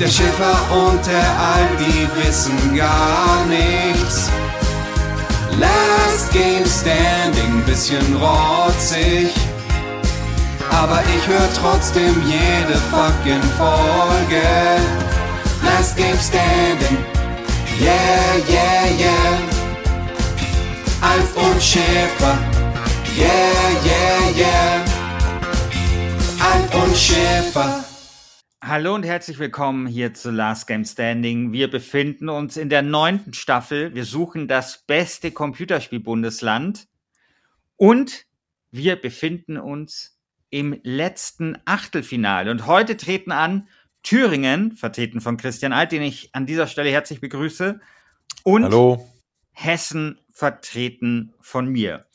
Der Schiffer und der Alp, die wissen gar nichts. Last Game Standing, bisschen rotzig. Aber ich höre trotzdem jede fucking Folge. Last Game Standing, yeah, yeah, yeah. Alf und Schäfer, yeah, yeah, yeah. Alf und Schäfer. Hallo und herzlich willkommen hier zu Last Game Standing. Wir befinden uns in der neunten Staffel. Wir suchen das beste Computerspielbundesland und wir befinden uns im letzten Achtelfinale. Und heute treten an Thüringen, vertreten von Christian Alt, den ich an dieser Stelle herzlich begrüße, und Hallo. Hessen, vertreten von mir.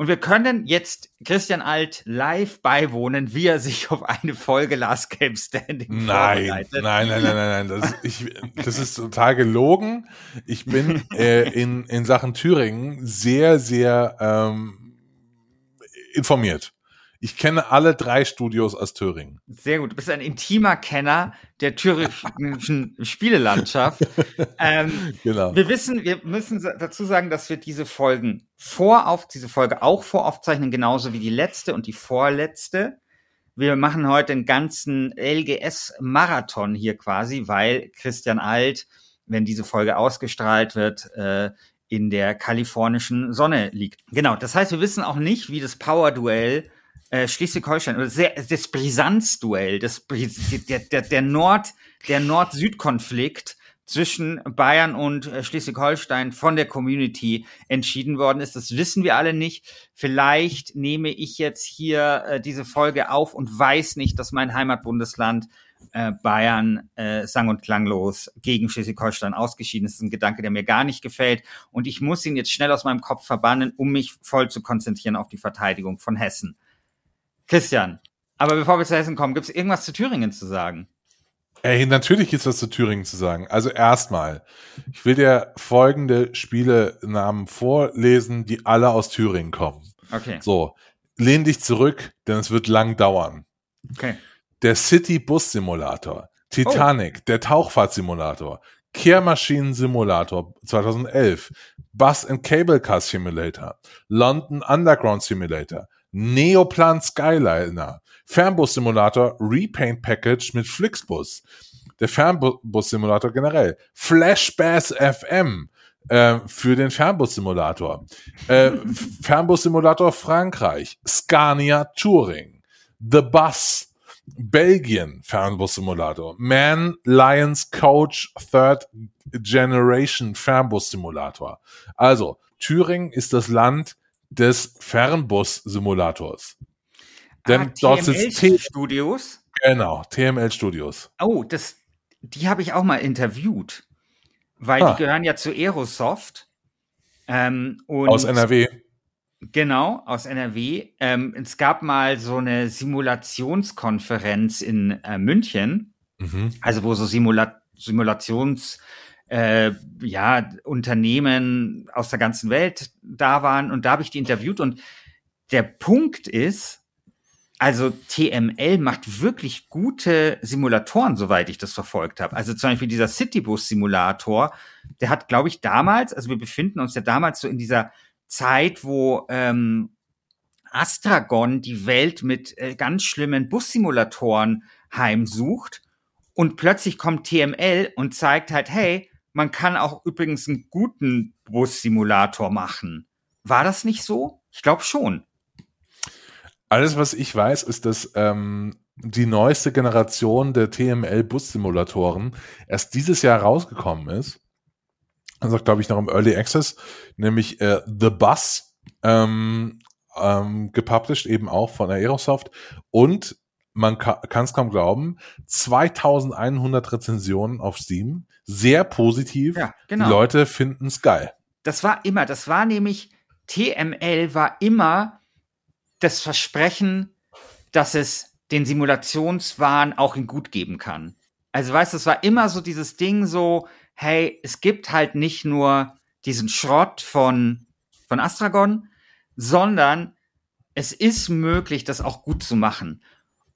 Und wir können jetzt Christian Alt live beiwohnen, wie er sich auf eine Folge Last Game Standing Nein, vorbereitet. nein, nein, nein, nein, nein. Das, ich, das ist total gelogen. Ich bin äh, in, in Sachen Thüringen sehr, sehr ähm, informiert. Ich kenne alle drei Studios aus Thüringen. Sehr gut. Du bist ein intimer Kenner der thüringischen Spielelandschaft. ähm, Genau. wir wissen, wir müssen dazu sagen, dass wir diese Folgen vorauf, diese Folge auch voraufzeichnen, genauso wie die letzte und die vorletzte. Wir machen heute einen ganzen LGS-Marathon hier quasi, weil Christian Alt, wenn diese Folge ausgestrahlt wird, äh, in der kalifornischen Sonne liegt. Genau, das heißt, wir wissen auch nicht, wie das Power-Duell äh, Schleswig-Holstein oder sehr, das Brisanz-Duell, das der, der, der Nord, der Nord-Süd-Konflikt zwischen Bayern und äh, Schleswig-Holstein von der Community entschieden worden ist. Das wissen wir alle nicht. Vielleicht nehme ich jetzt hier äh, diese Folge auf und weiß nicht, dass mein Heimatbundesland äh, Bayern äh, sang- und klanglos gegen Schleswig-Holstein ausgeschieden ist. Das ist ein Gedanke, der mir gar nicht gefällt. Und ich muss ihn jetzt schnell aus meinem Kopf verbannen, um mich voll zu konzentrieren auf die Verteidigung von Hessen. Christian, aber bevor wir zu Hessen kommen, gibt es irgendwas zu Thüringen zu sagen? Ey, natürlich ist was zu Thüringen zu sagen. Also erstmal, ich will dir folgende Spielenamen vorlesen, die alle aus Thüringen kommen. Okay, So, lehn dich zurück, denn es wird lang dauern. okay. Der City Bus Simulator, Titanic, der Tauchfahrtsimulator, Kehrmaschinen Simulator 2011, Bus and Cable Car Simulator, London Underground Simulator, Neoplan Skyliner, Fernbus Simulator Repaint Package mit Flixbus, der Fernbus Simulator generell, Flashbass FM, äh, für den Fernbus-Simulator. Äh, Fernbus Simulator Frankreich, Scania Touring, The Bus, Belgien. Fernbus-Simulator, Man Lions Coach Third Generation Fernbus-Simulator. Also, Thüringen ist das Land des Fernbus-Simulators. Denn Ah, dort sitzt Studios. genau, TML Studios. Oh, das, die habe ich auch mal interviewt, weil Ah. die gehören ja zu Aerosoft. Ähm, und Aus NRW. Genau, aus NRW. Ähm, es gab mal so eine Simulationskonferenz in äh, München, Mhm. also wo so Simula Simulations äh, ja, Unternehmen aus der ganzen Welt da waren und da habe ich die interviewt und der Punkt ist, also TML macht wirklich gute Simulatoren, soweit ich das verfolgt habe. Also zum Beispiel dieser Citybus-Simulator, der hat, glaube ich, damals, also wir befinden uns ja damals so in dieser Zeit, wo ähm, Astragon die Welt mit äh, ganz schlimmen Bussimulatoren heimsucht und plötzlich kommt TML und zeigt halt, hey, man kann auch übrigens einen guten Bussimulator machen. War das nicht so? Ich glaube schon. Alles, was ich weiß, ist, dass ähm, die neueste Generation der TML-Bus-Simulatoren erst dieses Jahr rausgekommen ist. Also, glaube ich, noch im Early Access, nämlich äh, The Bus, ähm, ähm, gepublished eben auch von Aerosoft und man kann es kaum glauben, 2100 Rezensionen auf Steam, sehr positiv. Ja, genau. Die Leute finden es geil. Das war immer, das war nämlich, TML war immer das Versprechen, dass es den Simulationswahn auch in gut geben kann. Also weißt du, es war immer so dieses Ding so, hey, es gibt halt nicht nur diesen Schrott von, von Astragon, sondern es ist möglich, das auch gut zu machen.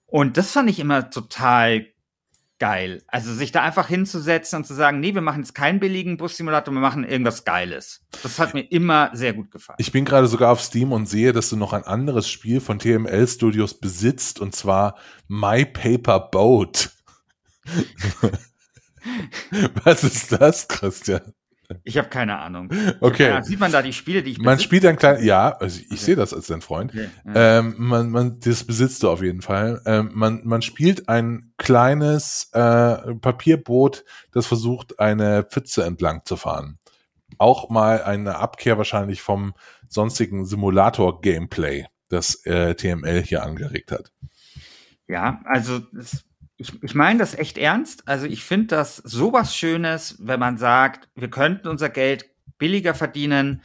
Und das fand ich immer total geil. Also sich da einfach hinzusetzen und zu sagen, nee, wir machen jetzt keinen billigen Bus-Simulator, wir machen irgendwas Geiles. Das hat mir immer sehr gut gefallen. Ich bin gerade sogar auf Steam und sehe, dass du noch ein anderes Spiel von TML Studios besitzt, und zwar My Paper Boat. Was ist das, Christian? Ich habe keine Ahnung. Okay. Ja, sieht man da die Spiele, die ich Man besitze? spielt ein kleines, ja, also ich Okay. sehe das als dein Freund. Okay, ja. Ähm, man, man, das besitzt du auf jeden Fall. Ähm, man, man spielt ein kleines äh, Papierboot, das versucht, eine Pfütze entlang zu fahren. Auch mal eine Abkehr wahrscheinlich vom sonstigen Simulator-Gameplay, das äh, TML hier angeregt hat. Ja, also das, ich, ich meine das echt ernst. Also ich finde das sowas Schönes, wenn man sagt, wir könnten unser Geld billiger verdienen.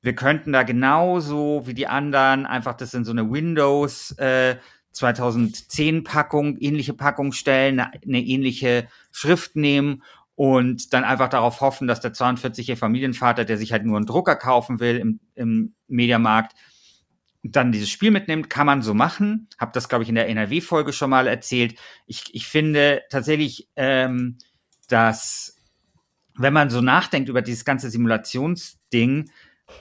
Wir könnten da genauso wie die anderen einfach das in so eine Windows äh, 2010 Packung, ähnliche Packung stellen, eine, eine ähnliche Schrift nehmen und dann einfach darauf hoffen, dass der 42-jährige Familienvater, der sich halt nur einen Drucker kaufen will im, im Mediamarkt, dann dieses Spiel mitnimmt, kann man so machen. Hab das, glaube ich, in der NRW-Folge schon mal erzählt. Ich, ich finde tatsächlich, ähm, dass wenn man so nachdenkt über dieses ganze Simulationsding,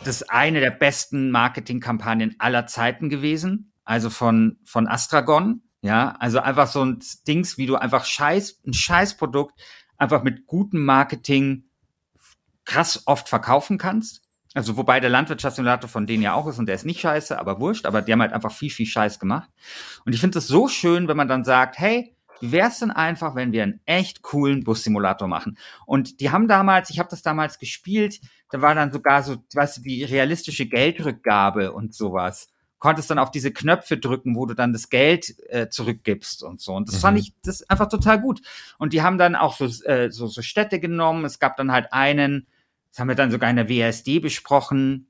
das ist eine der besten Marketingkampagnen aller Zeiten gewesen. Also von, von Astragon. Ja, also einfach so ein Dings, wie du einfach Scheiß, ein Scheißprodukt einfach mit gutem Marketing krass oft verkaufen kannst. Also wobei der Landwirtschaftssimulator von denen ja auch ist und der ist nicht scheiße, aber wurscht, aber die haben halt einfach viel, viel Scheiß gemacht. Und ich finde es so schön, wenn man dann sagt, hey, wie wär's denn einfach, wenn wir einen echt coolen Bussimulator machen? Und die haben damals, ich habe das damals gespielt, da war dann sogar so, weißt du, die realistische Geldrückgabe und sowas. Konntest dann auf diese Knöpfe drücken, wo du dann das Geld äh, zurückgibst und so. Und das Mhm. fand ich das einfach total gut. Und die haben dann auch so, äh, so, so Städte genommen. Es gab dann halt einen, das haben wir dann sogar in der WASD besprochen,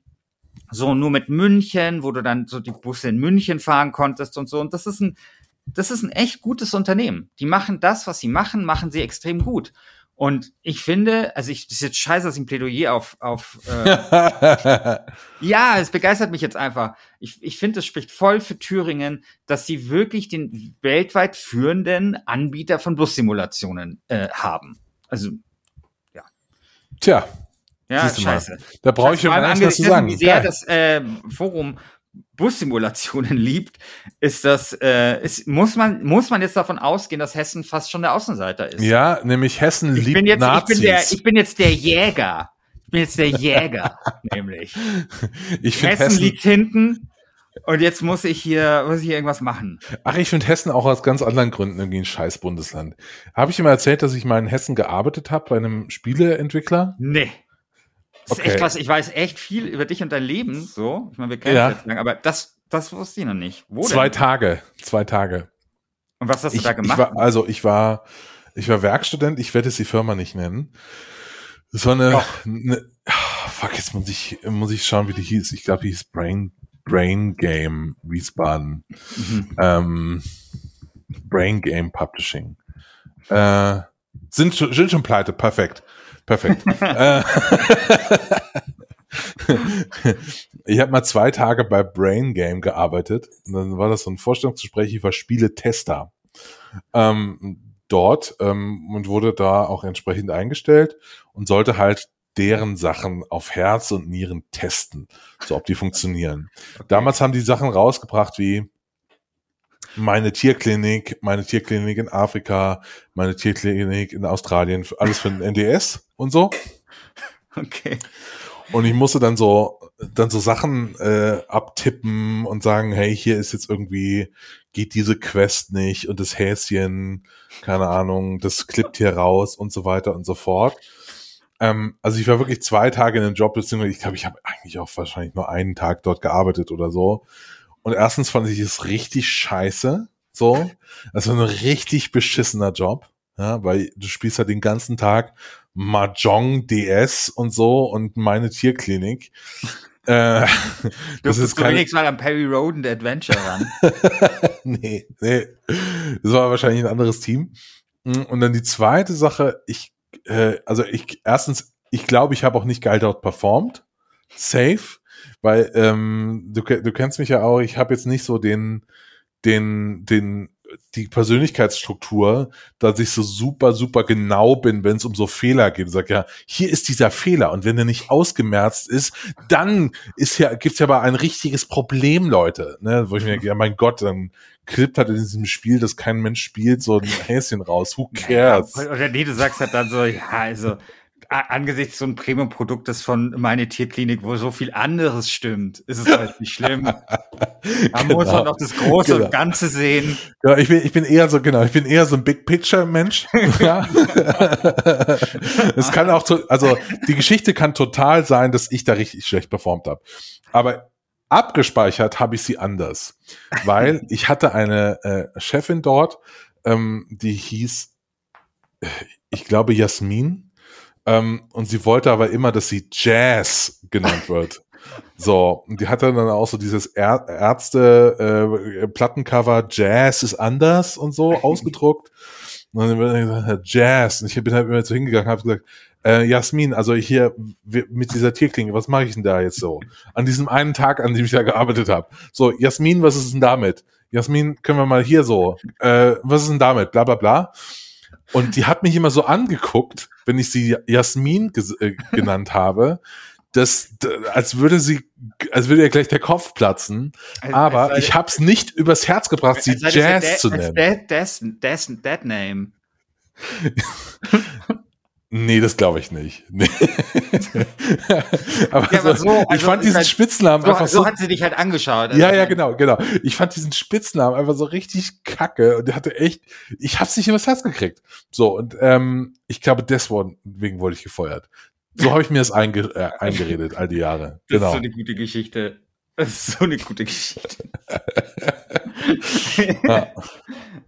so nur mit München, wo du dann so die Busse in München fahren konntest und so. Und das ist ein, das ist ein echt gutes Unternehmen. Die machen das, was sie machen, machen sie extrem gut. Und ich finde, also ich, das ist jetzt scheiße, dass ich ein Plädoyer auf, auf äh, ja, es begeistert mich jetzt einfach. Ich, ich finde, es spricht voll für Thüringen, dass sie wirklich den weltweit führenden Anbieter von Bussimulationen äh, haben. Also, Tja, ja, Siehst du mal. scheiße. da brauche ich allem gar nichts zu sagen. Wie sehr Geil. das äh, Forum Bussimulationen liebt, ist das, äh, ist, muss man, muss man jetzt davon ausgehen, dass Hessen fast schon der Außenseiter ist. Ja, nämlich Hessen ich liebt jetzt, ich Nazis. bin der, ich bin jetzt der Jäger. Ich bin jetzt der Jäger, nämlich. ich Hessen, Hessen, liegt hinten und jetzt muss ich hier, muss ich hier irgendwas machen. ach, ich finde Hessen auch aus ganz anderen Gründen irgendwie ein scheiß Bundesland. Habe ich immer erzählt, dass ich mal in Hessen gearbeitet habe bei einem Spieleentwickler? Nee. Das ist Okay. echt krass. Ich weiß echt viel über dich und dein Leben, so. Ich meine, wir kennen Ja. jetzt lang, aber das, das wusste ich noch nicht. Wo Zwei denn? Tage, zwei Tage. Und was hast du Ich, da ich gemacht? war, also ich war, ich war Werkstudent, ich werde jetzt die Firma nicht nennen. Das war eine, eine ah, fuck, jetzt muss ich, muss ich schauen, wie die hieß. Ich glaube, die hieß Brain, Brain Game Wiesbaden. Mhm. Ähm, Brain Game Publishing. Äh, sind, schon- sind schon pleite, perfekt. Perfekt. äh, ich habe mal zwei Tage bei Brain Game gearbeitet. Und dann war das so ein Vorstellungsgespräch, ich war Spieletester. Ähm, dort ähm, und wurde da auch entsprechend eingestellt und sollte halt deren Sachen auf Herz und Nieren testen, so ob die funktionieren. Damals haben die Sachen rausgebracht wie meine Tierklinik, meine Tierklinik in Afrika, meine Tierklinik in Australien, alles für den NDS und so. Okay. Und ich musste dann so, dann so Sachen äh, abtippen und sagen, hey, hier ist jetzt irgendwie, geht diese Quest nicht und das Häschen, keine Ahnung, das klippt hier raus und so weiter und so fort. Ähm, also ich war wirklich zwei Tage in dem Job, beziehungsweise ich glaube, ich habe eigentlich auch wahrscheinlich nur einen Tag dort gearbeitet oder so. Und erstens fand ich es richtig scheiße, So, also ein richtig beschissener Job, ja, weil du spielst halt den ganzen Tag Mahjong DS und so und meine Tierklinik. Äh, das ist kein... wenigstens mal am Perry Roden Adventure ran. nee, nee. Das war wahrscheinlich ein anderes Team. Und dann die zweite Sache, ich, äh, also ich, erstens, ich glaube, ich habe auch nicht geil dort performt. Safe. Weil ähm, du, du kennst mich ja auch, ich habe jetzt nicht so den, den, den die Persönlichkeitsstruktur, dass ich so super, super genau bin, wenn es um so Fehler geht. Ich sag ja, hier ist dieser Fehler und wenn der nicht ausgemerzt ist, dann ist ja, gibt's ja aber ein richtiges Problem, Leute. Ne? Wo ich mir denke, ja mein Gott, dann klippt halt in diesem Spiel, das kein Mensch spielt, so ein Häschen raus. Who cares? Oder nee, du sagst halt dann so, ja, also angesichts so ein Premium-Produktes von meine Tierklinik, wo so viel anderes stimmt, ist es halt nicht schlimm. Man genau. muss man auch das Große genau. und Ganze sehen. Ja, ich bin, ich bin eher so, genau, ich bin eher so ein Big Picture-Mensch. ja. es kann auch, zu, also die Geschichte kann total sein, dass ich da richtig schlecht performt habe. Aber abgespeichert habe ich sie anders. Weil ich hatte eine äh, Chefin dort, ähm, die hieß, äh, ich glaube, Jasmin ähm, und sie wollte aber immer, dass sie Jazz genannt wird. So, und die hatte dann auch so dieses Ä Ärzte äh, Jazz ist anders und so ausgedruckt. Und dann habe ich gesagt, Jazz. Und ich bin halt immer so hingegangen, habe gesagt, äh, Jasmin, also hier mit dieser Tierklinge, was mache ich denn da jetzt so? An diesem einen Tag, an dem ich da gearbeitet habe. So, Jasmin, was ist denn damit? Jasmin, können wir mal hier so, äh, was ist denn damit? Bla bla bla. Und die hat mich immer so angeguckt, wenn ich sie Jasmin äh, genannt habe, das, als würde sie, als würde ihr gleich der Kopf platzen. Also, aber also, ich habe es nicht übers Herz gebracht, sie also, Jazz zu nennen. That, that's, that's, that name. Nee, das glaube ich nicht. Nee. aber, ja, aber so, also, ich fand diesen halt, Spitznamen so, einfach so. So hat sie dich halt angeschaut. Also ja, ja, genau, genau. Ich fand diesen Spitznamen einfach so richtig kacke und der hatte echt, ich hab's nicht übers Herz gekriegt. So, und ähm, ich glaube, deswegen wurde ich gefeuert. So habe ich mir das einge äh, eingeredet, all die Jahre. Das genau. ist so eine gute Geschichte. Das ist so eine gute Geschichte. ja.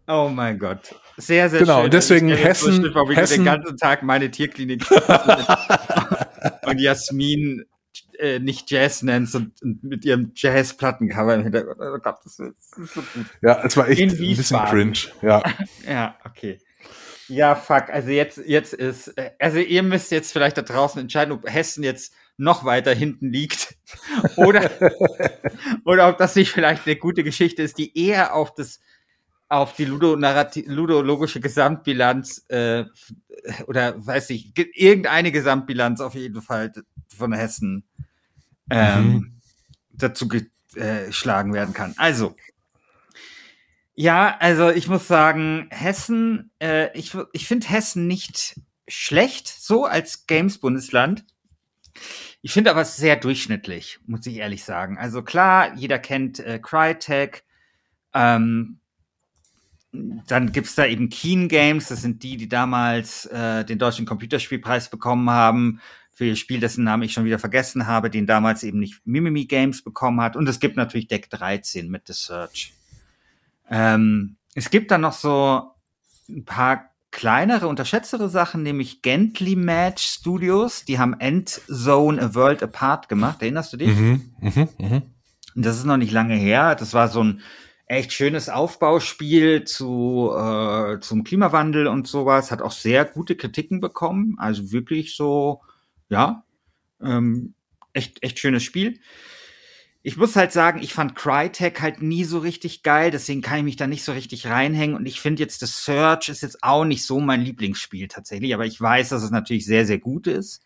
Oh mein Gott. Sehr, sehr genau, schön. Genau, deswegen Hessen, so schlimm, Hessen. den ganzen Tag meine Tierklinik und Jasmin äh, nicht Jazz nennt und, und mit ihrem Jazz-Plattencover im Hintergrund. Oh Gott, das ist, das ist so gut. Ja, es war echt ein bisschen cringe. Ja. ja, okay. Ja, fuck. Also jetzt, jetzt ist, äh, also ihr müsst jetzt vielleicht da draußen entscheiden, ob Hessen jetzt noch weiter hinten liegt oder, oder ob das nicht vielleicht eine gute Geschichte ist, die eher auf das auf die ludologische Gesamtbilanz äh, oder weiß ich, irgendeine Gesamtbilanz auf jeden Fall von Hessen ähm, mhm. dazu geschlagen werden kann. Also, ja, also ich muss sagen, Hessen, äh, ich, ich finde Hessen nicht schlecht, so als Games-Bundesland. Ich finde aber sehr durchschnittlich, muss ich ehrlich sagen. Also klar, jeder kennt äh, Crytek, ähm, dann gibt's da eben Keen Games, das sind die, die damals äh, den Deutschen Computerspielpreis bekommen haben für ihr Spiel, dessen Namen ich schon wieder vergessen habe, den damals eben nicht Mimimi Games bekommen hat. Und es gibt natürlich Deck 13 mit The Search. Ähm, es gibt dann noch so ein paar kleinere, unterschätztere Sachen, nämlich Gently Match Studios. Die haben Endzone A World Apart gemacht. Erinnerst du dich? Mhm, mh, mh. Das ist noch nicht lange her. Das war so ein echt schönes Aufbauspiel zu, äh, zum Klimawandel und sowas. Hat auch sehr gute Kritiken bekommen. Also wirklich so, ja, ähm, echt, echt schönes Spiel. Ich muss halt sagen, ich fand Crytek halt nie so richtig geil, deswegen kann ich mich da nicht so richtig reinhängen. Und ich finde jetzt The Search ist jetzt auch nicht so mein Lieblingsspiel tatsächlich, aber ich weiß, dass es natürlich sehr, sehr gut ist.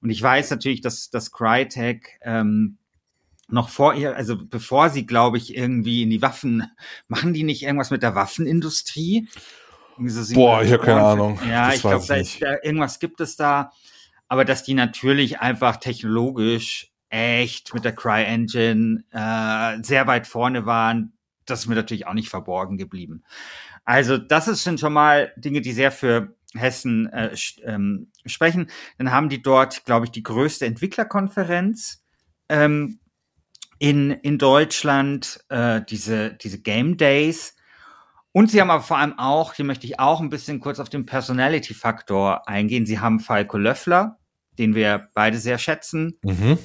Und ich weiß natürlich, dass, dass Crytek ähm, noch vor ihr, also bevor sie, glaube ich, irgendwie in die Waffen, machen die nicht irgendwas mit der Waffenindustrie? So Boah, ich habe keine Ahnung. Ja, das ich glaube, da, da, irgendwas gibt es da. Aber dass die natürlich einfach technologisch echt mit der Cry-Engine äh, sehr weit vorne waren, das ist mir natürlich auch nicht verborgen geblieben. Also das sind schon mal Dinge, die sehr für Hessen äh, ähm, sprechen. Dann haben die dort, glaube ich, die größte Entwicklerkonferenz. Ähm, in, in Deutschland äh, diese, diese Game Days. Und sie haben aber vor allem auch, hier möchte ich auch ein bisschen kurz auf den Personality-Faktor eingehen. Sie haben Falco Löffler, den wir beide sehr schätzen. Mhm.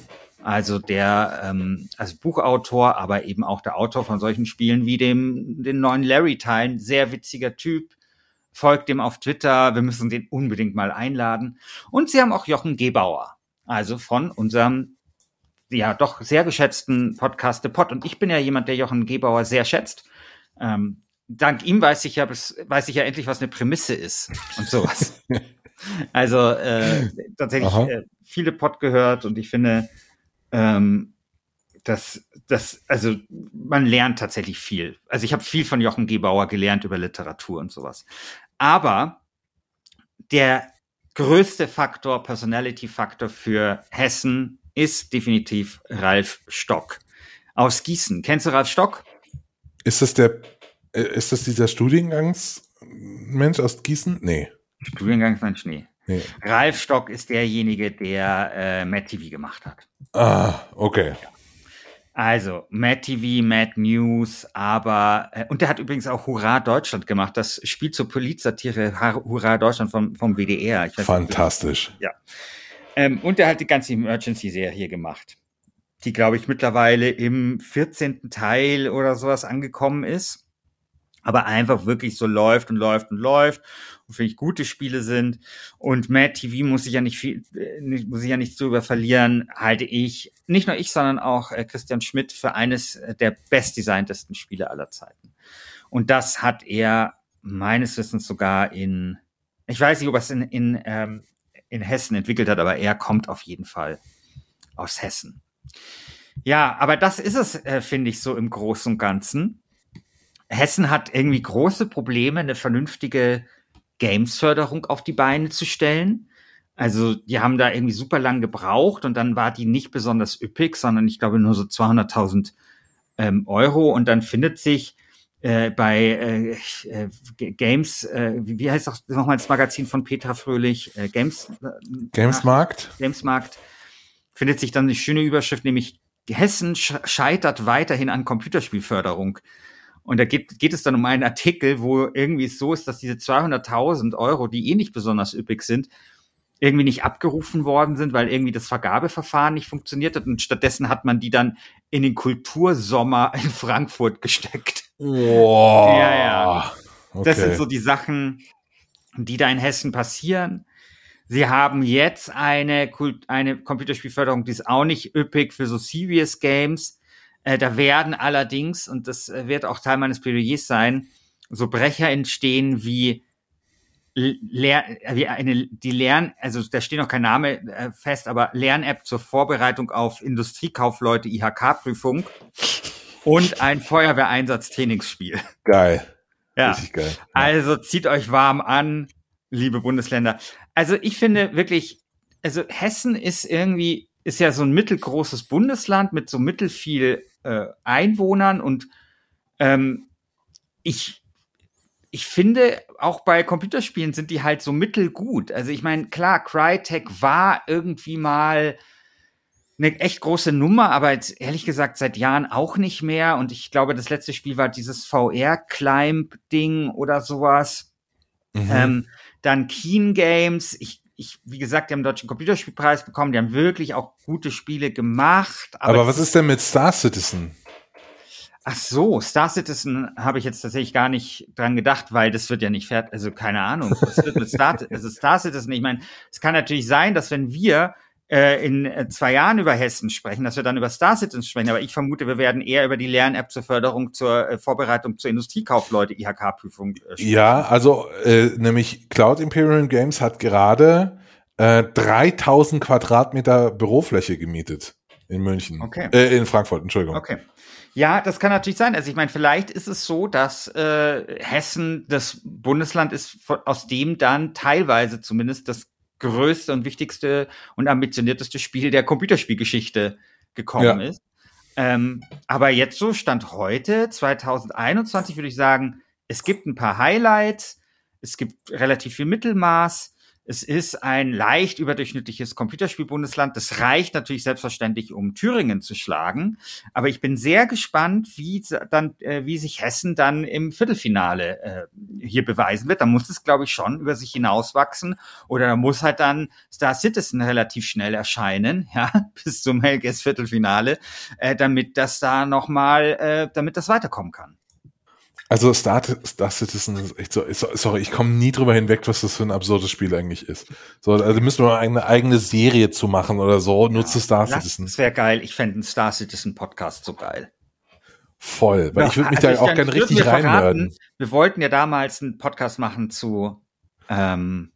Also der ähm, als Buchautor, aber eben auch der Autor von solchen Spielen wie dem den neuen Larry-Teilen, sehr witziger Typ. Folgt dem auf Twitter, wir müssen den unbedingt mal einladen. Und sie haben auch Jochen Gebauer, also von unserem ja doch sehr geschätzten Podcast The Pod. Und ich bin ja jemand, der Jochen Gebauer sehr schätzt. Ähm, dank ihm weiß ich ja, weiß ich ja endlich, was eine Prämisse ist und sowas. also äh, tatsächlich äh, viele Pod gehört und ich finde, ähm, das, das, also man lernt tatsächlich viel. Also ich habe viel von Jochen Gebauer gelernt über Literatur und sowas. Aber der größte Faktor, Personality-Faktor für Hessen ist definitiv Ralf Stock aus Gießen. Kennst du Ralf Stock? Ist das der, äh, ist das dieser Studiengangsmensch aus Gießen? Nee. Studiengangsmensch, nee. Nee. Ralf Stock ist derjenige, der äh, Matt TV gemacht hat. Ah, okay. Ja. Also, Mad TV, Mad News, aber, äh, und der hat übrigens auch Hurra Deutschland gemacht, das Spiel zur Polizsatire Hurra Deutschland vom, vom WDR. Fantastisch. Nicht, ja. Ähm, und der hat die ganze Emergency-Serie gemacht, die, glaube ich, mittlerweile im 14. Teil oder sowas angekommen ist, aber einfach wirklich so läuft und läuft und läuft und finde ich gute Spiele sind. Und Mad TV muss ich ja nicht viel, äh, muss ich ja nicht zu über verlieren, halte ich, nicht nur ich, sondern auch äh, Christian Schmidt für eines der bestdesigntesten Spiele aller Zeiten. Und das hat er meines Wissens sogar in, ich weiß nicht, ob er es in, in, ähm, in Hessen entwickelt hat, aber er kommt auf jeden Fall aus Hessen. Ja, aber das ist es, äh, finde ich, so im Großen und Ganzen. Hessen hat irgendwie große Probleme, eine vernünftige Games-Förderung auf die Beine zu stellen. Also die haben da irgendwie super lang gebraucht und dann war die nicht besonders üppig, sondern ich glaube nur so 200.000 ähm, Euro und dann findet sich äh, bei äh, äh, Games, äh, wie heißt das nochmal das Magazin von Petra Fröhlich, äh, Games äh, Gamesmarkt. Gamesmarkt findet sich dann eine schöne Überschrift, nämlich Hessen scheitert weiterhin an Computerspielförderung. Und da geht, geht es dann um einen Artikel, wo irgendwie es so ist, dass diese 200.000 Euro, die eh nicht besonders üppig sind, irgendwie nicht abgerufen worden sind, weil irgendwie das Vergabeverfahren nicht funktioniert hat. Und stattdessen hat man die dann in den Kultursommer in Frankfurt gesteckt. Wow. Ja, ja. Okay. Das sind so die Sachen, die da in Hessen passieren. Sie haben jetzt eine, Kult eine Computerspielförderung, die ist auch nicht üppig für so Serious Games. Äh, da werden allerdings, und das äh, wird auch Teil meines Plädoyers sein, so Brecher entstehen wie Lehr wie eine, die Lern, also da steht noch kein Name äh, fest, aber Lern-App zur Vorbereitung auf Industriekaufleute IHK-Prüfung und ein Feuerwehreinsatz-Trainingsspiel. Geil. Ja. Richtig geil. Ja. Also zieht euch warm an, liebe Bundesländer. Also ich finde wirklich, also Hessen ist irgendwie, ist ja so ein mittelgroßes Bundesland mit so mittelfiel äh, Einwohnern und ähm, ich, ich finde, auch bei Computerspielen sind die halt so mittelgut. Also ich meine, klar, Crytek war irgendwie mal eine echt große Nummer, aber jetzt ehrlich gesagt seit Jahren auch nicht mehr. Und ich glaube, das letzte Spiel war dieses VR-Climb-Ding oder sowas. Mhm. Ähm, dann Keen Games. Ich ich, wie gesagt, die haben den Deutschen Computerspielpreis bekommen, die haben wirklich auch gute Spiele gemacht. Aber, aber was ist denn mit Star Citizen? Ach so, Star Citizen habe ich jetzt tatsächlich gar nicht dran gedacht, weil das wird ja nicht fertig, also keine Ahnung, was wird mit Star, also Star Citizen, ich meine, es kann natürlich sein, dass wenn wir äh, in äh, zwei Jahren über Hessen sprechen, dass wir dann über Star Citizen sprechen. Aber ich vermute, wir werden eher über die Lern-App zur Förderung, zur äh, Vorbereitung zur Industriekaufleute IHK-Prüfung sprechen. Ja, also äh, nämlich Cloud Imperial Games hat gerade äh, 3000 Quadratmeter Bürofläche gemietet in München. Okay. Äh, in Frankfurt, Entschuldigung. Okay. Ja, das kann natürlich sein. Also ich meine, vielleicht ist es so, dass äh, Hessen das Bundesland ist, aus dem dann teilweise zumindest das größte und wichtigste und ambitionierteste Spiel der Computerspielgeschichte gekommen ja. ist. Ähm, aber jetzt so Stand heute, 2021, würde ich sagen, es gibt ein paar Highlights, es gibt relativ viel Mittelmaß, Es ist ein leicht überdurchschnittliches Computerspielbundesland. Das reicht natürlich selbstverständlich, um Thüringen zu schlagen. Aber ich bin sehr gespannt, wie dann, äh, wie sich Hessen dann im Viertelfinale äh, hier beweisen wird. Da muss es, glaube ich, schon über sich hinauswachsen. Oder da muss halt dann Star Citizen relativ schnell erscheinen, ja, bis zum Helges Viertelfinale, äh, damit das da nochmal, äh, damit das weiterkommen kann. Also Star, Star Citizen ist echt so, sorry, ich komme nie drüber hinweg, was das für ein absurdes Spiel eigentlich ist. So, also müssen wir eine eigene Serie zu machen oder so, ja, nutze Star Citizen. Das wäre geil, ich fände einen Star Citizen Podcast so geil. Voll, weil ja, ich würde mich also da auch gerne richtig reinhören. Wir wollten ja damals einen Podcast machen zu ähm,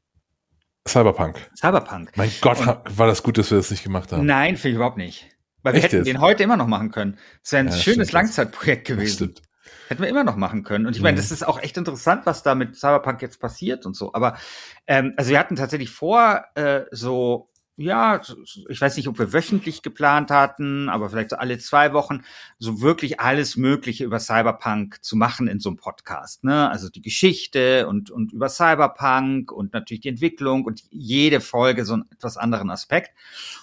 Cyberpunk. Cyberpunk. Mein Gott, Und, war das gut, dass wir das nicht gemacht haben. Nein, finde ich überhaupt nicht. Weil Echt wir hätten jetzt? den heute immer noch machen können. Das wäre ein ja, schönes Langzeitprojekt gewesen. Hätten wir immer noch machen können. Und ich meine, das ist auch echt interessant, was da mit Cyberpunk jetzt passiert und so. Aber ähm, also wir hatten tatsächlich vor, äh, so ja, ich weiß nicht, ob wir wöchentlich geplant hatten, aber vielleicht so alle zwei Wochen, so wirklich alles Mögliche über Cyberpunk zu machen in so einem Podcast. Ne? Also die Geschichte und, und über Cyberpunk und natürlich die Entwicklung und jede Folge so einen etwas anderen Aspekt.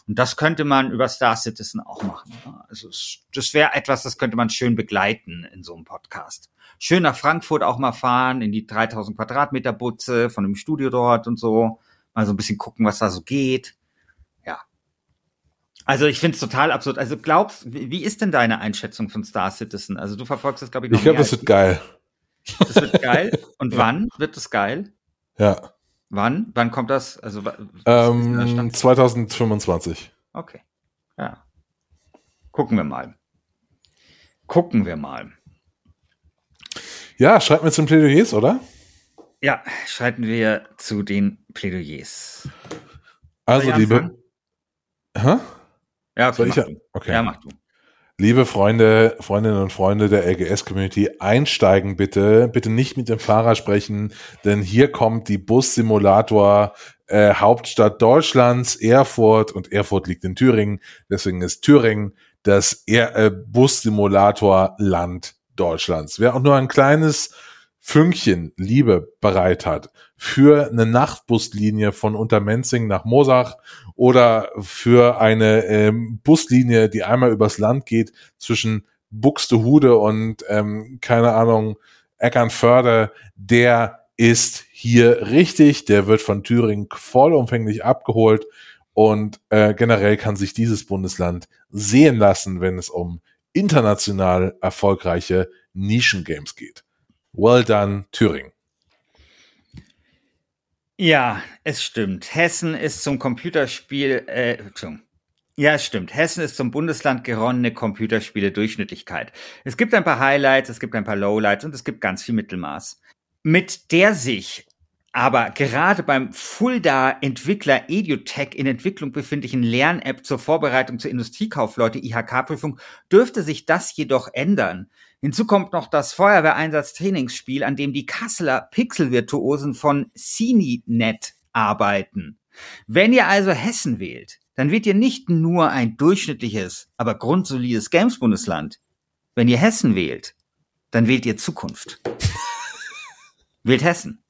Und das könnte man über Star Citizen auch machen. Ne? Also das wäre etwas, das könnte man schön begleiten in so einem Podcast. Schön nach Frankfurt auch mal fahren, in die 3000 Quadratmeter Butze von dem Studio dort und so. Mal so ein bisschen gucken, was da so geht also ich finde es total absurd. Also glaubst, wie ist denn deine Einschätzung von Star Citizen? Also du verfolgst das, glaube ich, noch Ich glaube, das wird geil. Das wird geil. Und ja. wann wird das geil? Ja. Wann? Wann kommt das? Also ähm, 2025. Okay. Ja. Gucken wir mal. Gucken wir mal. Ja, schreiten wir zu den Plädoyers, oder? Ja, schreiten wir zu den Plädoyers. Also, liebe. Hä? Ja, okay, mach ich, okay. ja, mach du. Liebe Freunde, Freundinnen und Freunde der LGS-Community, einsteigen bitte. Bitte nicht mit dem Fahrer sprechen, denn hier kommt die Bus-Simulator äh, Hauptstadt Deutschlands, Erfurt und Erfurt liegt in Thüringen. Deswegen ist Thüringen das äh, Bus-Simulator-Land Deutschlands. Wer auch nur ein kleines Fünkchen Liebe bereit hat für eine Nachtbuslinie von Untermenzing nach Mosach oder für eine ähm, Buslinie, die einmal übers Land geht zwischen Buxtehude und ähm, keine Ahnung Eckernförde, der ist hier richtig, der wird von Thüringen vollumfänglich abgeholt und äh, generell kann sich dieses Bundesland sehen lassen, wenn es um international erfolgreiche Nischengames geht. Well done, Thüringen. Ja, es stimmt. Hessen ist zum Computerspiel, äh, ja, es stimmt. Hessen ist zum Bundesland geronnene Computerspiele Durchschnittlichkeit. Es gibt ein paar Highlights, es gibt ein paar Lowlights und es gibt ganz viel Mittelmaß. Mit der sich aber gerade beim Fulda-Entwickler EduTech in Entwicklung befindlichen Lern-App zur Vorbereitung zur Industriekaufleute IHK-Prüfung dürfte sich das jedoch ändern. Hinzu kommt noch das Feuerwehreinsatz-Trainingsspiel, an dem die Kasseler Pixelvirtuosen von CineNet arbeiten. Wenn ihr also Hessen wählt, dann wählt ihr nicht nur ein durchschnittliches, aber grundsolides Games-Bundesland. Wenn ihr Hessen wählt, dann wählt ihr Zukunft. wählt Hessen.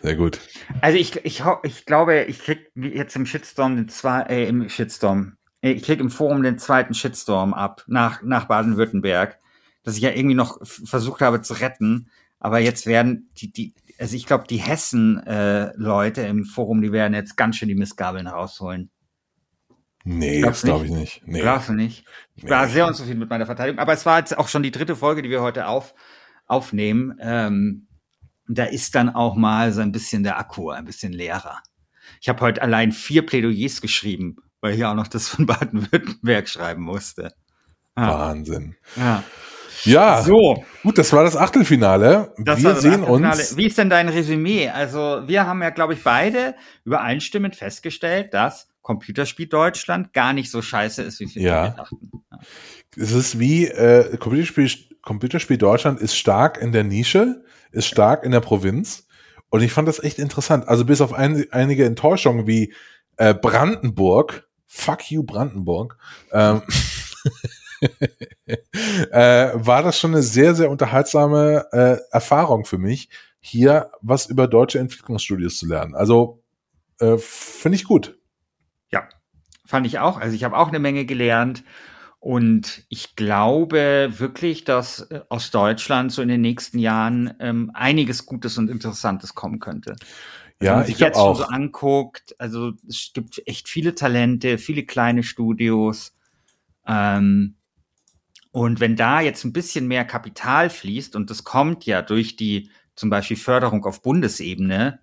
Sehr gut. Also ich, ich, ich glaube, ich krieg jetzt im Shitstorm den zwei, äh, im Shitstorm, äh, ich krieg im Forum den zweiten Shitstorm ab nach, nach Baden-Württemberg, dass ich ja irgendwie noch versucht habe zu retten. Aber jetzt werden die, die, also ich glaube, die Hessen-Leute äh, im Forum, die werden jetzt ganz schön die Missgabeln rausholen. Nee, Glaubst das glaube ich nicht. Nee. Glaubst du nicht? Ich nee. war sehr unzufrieden mit meiner Verteidigung. Aber es war jetzt auch schon die dritte Folge, die wir heute auf, aufnehmen. Ähm, da ist dann auch mal so ein bisschen der Akku ein bisschen leerer. Ich habe heute allein vier Plädoyers geschrieben, weil ich auch noch das von Baden-Württemberg schreiben musste. Ja. Wahnsinn. Ja. Ja, so. gut, das war das Achtelfinale. Das wir sehen Achtelfinale. uns. Wie ist denn dein Resümee? Also, wir haben ja, glaube ich, beide übereinstimmend festgestellt, dass Computerspiel Deutschland gar nicht so scheiße ist, wie wir ja. dachten. Ja. Es ist wie äh, Computerspiel, Computerspiel Deutschland ist stark in der Nische, ist stark in der Provinz. Und ich fand das echt interessant. Also bis auf ein, einige Enttäuschungen wie äh, Brandenburg, fuck you Brandenburg, ähm, äh, war das schon eine sehr, sehr unterhaltsame äh, Erfahrung für mich, hier was über deutsche Entwicklungsstudios zu lernen. Also äh, finde ich gut. Ja, fand ich auch. Also ich habe auch eine Menge gelernt. Und ich glaube wirklich, dass äh, aus Deutschland so in den nächsten Jahren ähm, einiges Gutes und Interessantes kommen könnte. Ja, Wenn man sich jetzt schon auch. so anguckt, also es gibt echt viele Talente, viele kleine Studios. Ähm, und wenn da jetzt ein bisschen mehr Kapital fließt, und das kommt ja durch die zum Beispiel Förderung auf Bundesebene,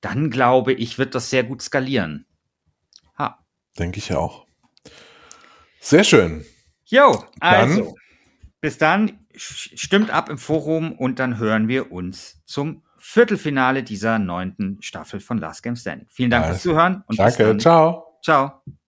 dann glaube ich, wird das sehr gut skalieren. Ha. Denke ich auch. Sehr schön. Jo, Dann- also. Bis dann, stimmt ab im Forum und dann hören wir uns zum Viertelfinale dieser neunten Staffel von Last Game Standing. Vielen Dank Alles fürs Zuhören und bis Danke. dann. Ciao. Ciao.